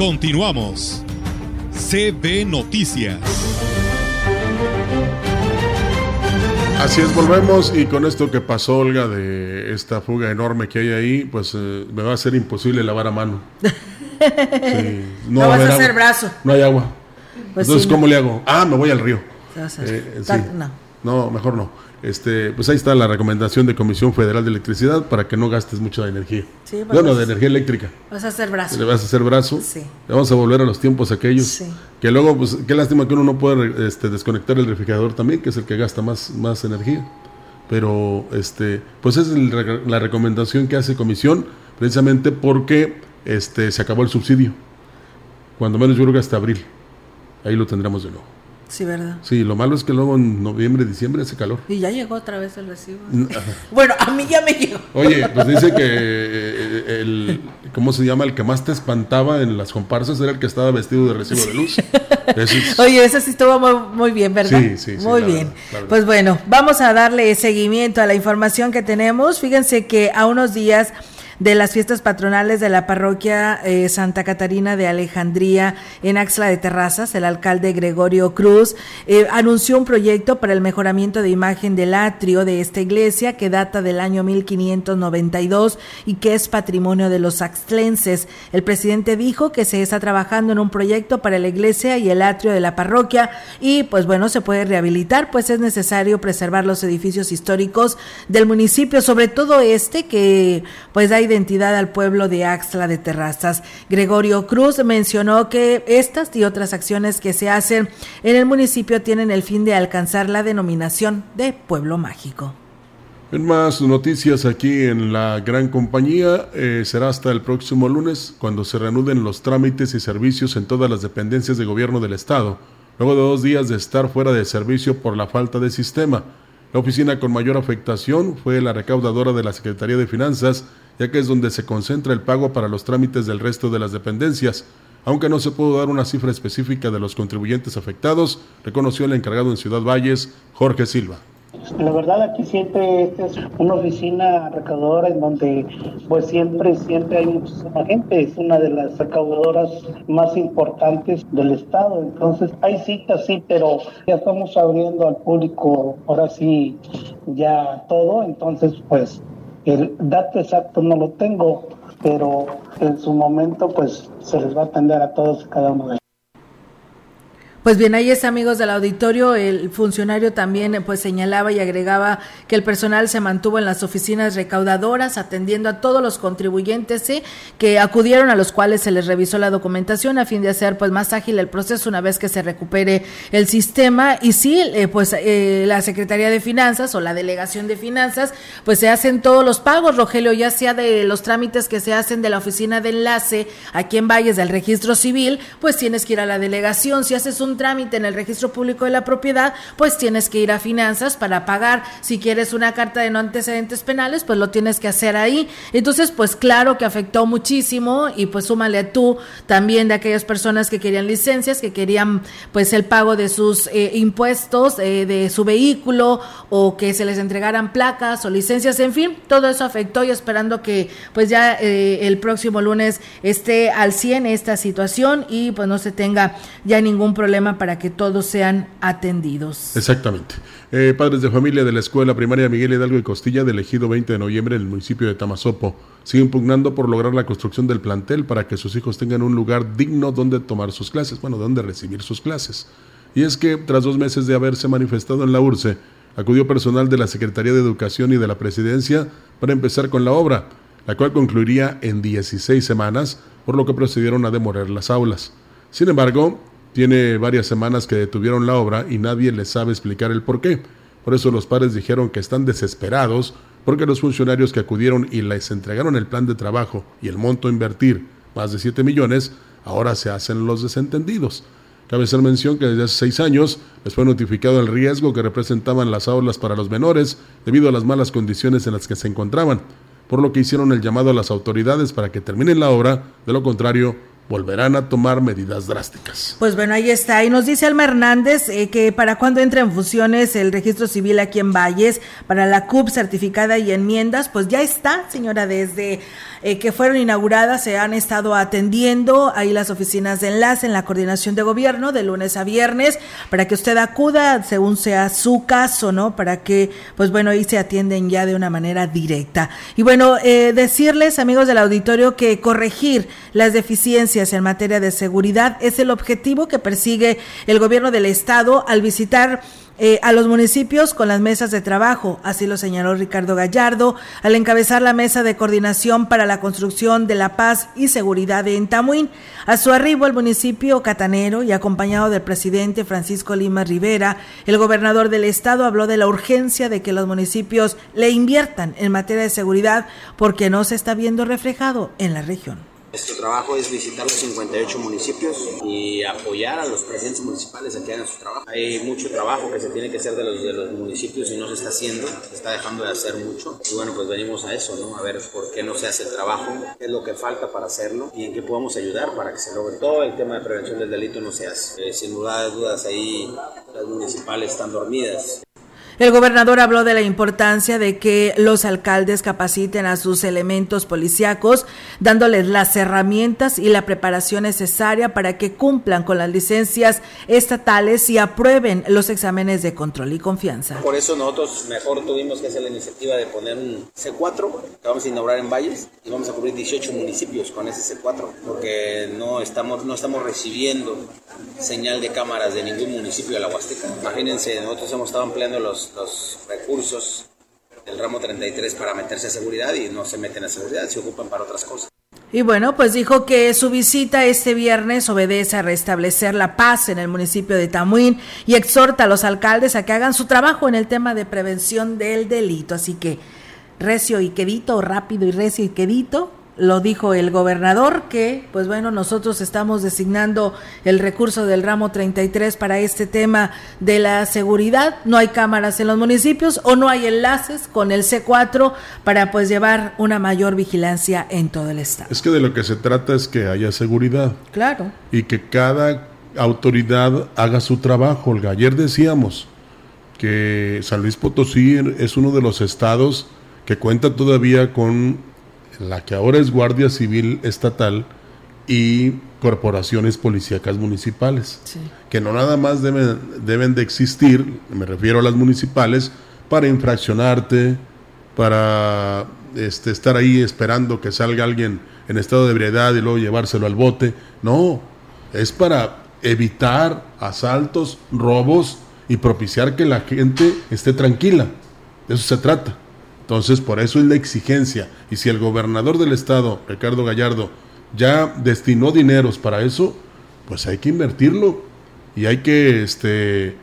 Continuamos. CB Noticias. Así es, volvemos y con esto que pasó, Olga, de esta fuga enorme que hay ahí, pues eh, me va a ser imposible lavar a mano. no, vas a hacer brazo. No hay agua. Pues Entonces, ¿cómo le hago? Ah, me voy al río. Eh, no. no, mejor no. Este, pues ahí está la recomendación de Comisión Federal de Electricidad para que no gastes mucha energía. Sí, bueno, de energía eléctrica. Vas a hacer brazo. Le vas a hacer brazo. Sí. Le vamos a volver a los tiempos aquellos. Sí. Que luego, pues, qué lástima que uno no pueda este, desconectar el refrigerador también, que es el que gasta más, más energía. Pero, este, pues esa es la recomendación que hace Comisión, precisamente porque este, se acabó el subsidio. Cuando menos yo creo que hasta abril. Ahí lo tendremos de nuevo. Sí, ¿verdad? Sí, lo malo es que luego en noviembre, diciembre hace calor. Y ya llegó otra vez el recibo. bueno, a mí ya me llegó. Oye, pues dice que eh, el, ¿cómo se llama? El que más te espantaba en las comparsas era el que estaba vestido de recibo de luz. Oye, eso sí estuvo muy, bien, ¿verdad? Sí, sí, sí. Muy bien. pues bueno, vamos a darle seguimiento a la información que tenemos. Fíjense que a unos días de las fiestas patronales de la parroquia eh, Santa Catarina de Alejandría en Axla de Terrazas, el alcalde Gregorio Cruz eh, anunció un proyecto para el mejoramiento de imagen del atrio de esta iglesia que data del año 1592 y que es patrimonio de los axtlenses. El presidente dijo que se está trabajando en un proyecto para la iglesia y el atrio de la parroquia y pues bueno, se puede rehabilitar, pues es necesario preservar los edificios históricos del municipio, sobre todo este que pues hay identidad al pueblo de Axla de Terrazas. Gregorio Cruz mencionó que estas y otras acciones que se hacen en el municipio tienen el fin de alcanzar la denominación de pueblo mágico. En más noticias aquí en la gran compañía, eh, será hasta el próximo lunes cuando se reanuden los trámites y servicios en todas las dependencias de gobierno del Estado, luego de dos días de estar fuera de servicio por la falta de sistema. La oficina con mayor afectación fue la recaudadora de la Secretaría de Finanzas, ya que es donde se concentra el pago para los trámites del resto de las dependencias. Aunque no se pudo dar una cifra específica de los contribuyentes afectados, reconoció el encargado en Ciudad Valles, Jorge Silva. La verdad aquí siempre es una oficina recaudadora en donde pues siempre, siempre hay muchísima gente, es una de las recaudadoras más importantes del estado, entonces hay citas sí, pero ya estamos abriendo al público ahora sí ya todo, entonces pues el dato exacto no lo tengo, pero en su momento pues se les va a atender a todos y cada uno de ellos. Pues bien, ahí es amigos del auditorio, el funcionario también pues señalaba y agregaba que el personal se mantuvo en las oficinas recaudadoras atendiendo a todos los contribuyentes que acudieron a los cuales se les revisó la documentación a fin de hacer pues más ágil el proceso una vez que se recupere el sistema. Y sí, eh, pues eh, la Secretaría de Finanzas o la Delegación de Finanzas pues se hacen todos los pagos, Rogelio, ya sea de los trámites que se hacen de la oficina de enlace aquí en Valles del registro civil, pues tienes que ir a la delegación, si haces un trámite en el registro público de la propiedad, pues tienes que ir a finanzas para pagar. Si quieres una carta de no antecedentes penales, pues lo tienes que hacer ahí. Entonces, pues claro que afectó muchísimo y pues súmale a tú también de aquellas personas que querían licencias, que querían pues el pago de sus eh, impuestos eh, de su vehículo o que se les entregaran placas o licencias, en fin, todo eso afectó y esperando que pues ya eh, el próximo lunes esté al 100 esta situación y pues no se tenga ya ningún problema para que todos sean atendidos. Exactamente. Eh, padres de familia de la Escuela Primaria Miguel Hidalgo y Costilla, del elegido 20 de noviembre en el municipio de Tamazopo, siguen pugnando por lograr la construcción del plantel para que sus hijos tengan un lugar digno donde tomar sus clases, bueno, donde recibir sus clases. Y es que, tras dos meses de haberse manifestado en la URCE, acudió personal de la Secretaría de Educación y de la Presidencia para empezar con la obra, la cual concluiría en 16 semanas, por lo que procedieron a demorar las aulas. Sin embargo, tiene varias semanas que detuvieron la obra y nadie les sabe explicar el por qué. Por eso los padres dijeron que están desesperados porque los funcionarios que acudieron y les entregaron el plan de trabajo y el monto a invertir, más de 7 millones, ahora se hacen los desentendidos. Cabe hacer mención que desde hace seis años les fue notificado el riesgo que representaban las aulas para los menores debido a las malas condiciones en las que se encontraban, por lo que hicieron el llamado a las autoridades para que terminen la obra, de lo contrario volverán a tomar medidas drásticas. Pues bueno, ahí está. Y nos dice Alma Hernández eh, que para cuando entre en funciones el registro civil aquí en Valles, para la CUP certificada y enmiendas, pues ya está, señora, desde eh, que fueron inauguradas se han estado atendiendo ahí las oficinas de enlace en la coordinación de gobierno de lunes a viernes para que usted acuda según sea su caso, ¿no? Para que, pues bueno, ahí se atienden ya de una manera directa. Y bueno, eh, decirles, amigos del auditorio, que corregir las deficiencias en materia de seguridad es el objetivo que persigue el gobierno del Estado al visitar eh, a los municipios con las mesas de trabajo. Así lo señaló Ricardo Gallardo al encabezar la mesa de coordinación para la construcción de la paz y seguridad en Tamuín. A su arribo al municipio catanero y acompañado del presidente Francisco Lima Rivera, el gobernador del estado habló de la urgencia de que los municipios le inviertan en materia de seguridad porque no se está viendo reflejado en la región. Nuestro trabajo es visitar los 58 municipios y apoyar a los presidentes municipales a que hagan su trabajo. Hay mucho trabajo que se tiene que hacer de los, de los municipios y no se está haciendo, se está dejando de hacer mucho. Y bueno, pues venimos a eso, ¿no? A ver por qué no se hace el trabajo, qué es lo que falta para hacerlo y en qué podemos ayudar para que se logre. Todo el tema de prevención del delito no se hace. Eh, sin duda de dudas, ahí las municipales están dormidas. El gobernador habló de la importancia de que los alcaldes capaciten a sus elementos policíacos, dándoles las herramientas y la preparación necesaria para que cumplan con las licencias estatales y aprueben los exámenes de control y confianza. Por eso nosotros mejor tuvimos que hacer la iniciativa de poner un C4 que vamos a inaugurar en Valles y vamos a cubrir 18 municipios con ese C4 porque no estamos, no estamos recibiendo señal de cámaras de ningún municipio de la Huasteca. Imagínense, nosotros hemos estado empleando los los, recursos del ramo 33 para meterse a seguridad y no se meten a seguridad, se ocupan para otras cosas. Y bueno, pues dijo que su visita este viernes obedece a restablecer la paz en el municipio de Tamuín y exhorta a los alcaldes a que hagan su trabajo en el tema de prevención del delito. Así que recio y quedito, rápido y recio y quedito, lo dijo el gobernador que, pues bueno, nosotros estamos designando el recurso del ramo 33 para este tema de la seguridad. No hay cámaras en los municipios o no hay enlaces con el C4 para pues llevar una mayor vigilancia en todo el estado. Es que de lo que se trata es que haya seguridad. Claro. Y que cada autoridad haga su trabajo. Olga, ayer decíamos que San Luis Potosí es uno de los estados que cuenta todavía con la que ahora es Guardia Civil Estatal y corporaciones policíacas municipales, que no nada más deben, deben de existir, me refiero a las municipales, para infraccionarte, para este, estar ahí esperando que salga alguien en estado de ebriedad y luego llevárselo al bote. No, es para evitar asaltos, robos y propiciar que la gente esté tranquila. De eso se trata. Entonces, por eso es la exigencia. Y si el gobernador del estado, Ricardo Gallardo, ya destinó dineros para eso, pues hay que invertirlo y hay que este,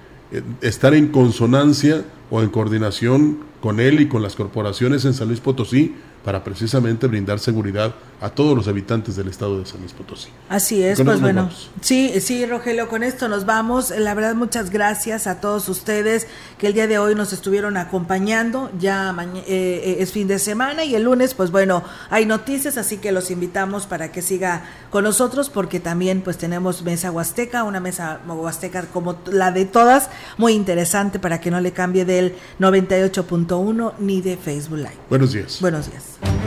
estar en consonancia o en coordinación con él y con las corporaciones en San Luis Potosí para precisamente brindar seguridad a todos los habitantes del estado de San Luis Potosí. Así es, pues bueno. Sí, sí, Rogelio, con esto nos vamos. La verdad, muchas gracias a todos ustedes que el día de hoy nos estuvieron acompañando. Ya eh, eh, es fin de semana y el lunes, pues bueno, hay noticias, así que los invitamos para que siga con nosotros porque también pues tenemos mesa huasteca, una mesa huasteca como la de todas, muy interesante para que no le cambie del 98.1 ni de Facebook Live. Buenos días. Buenos días.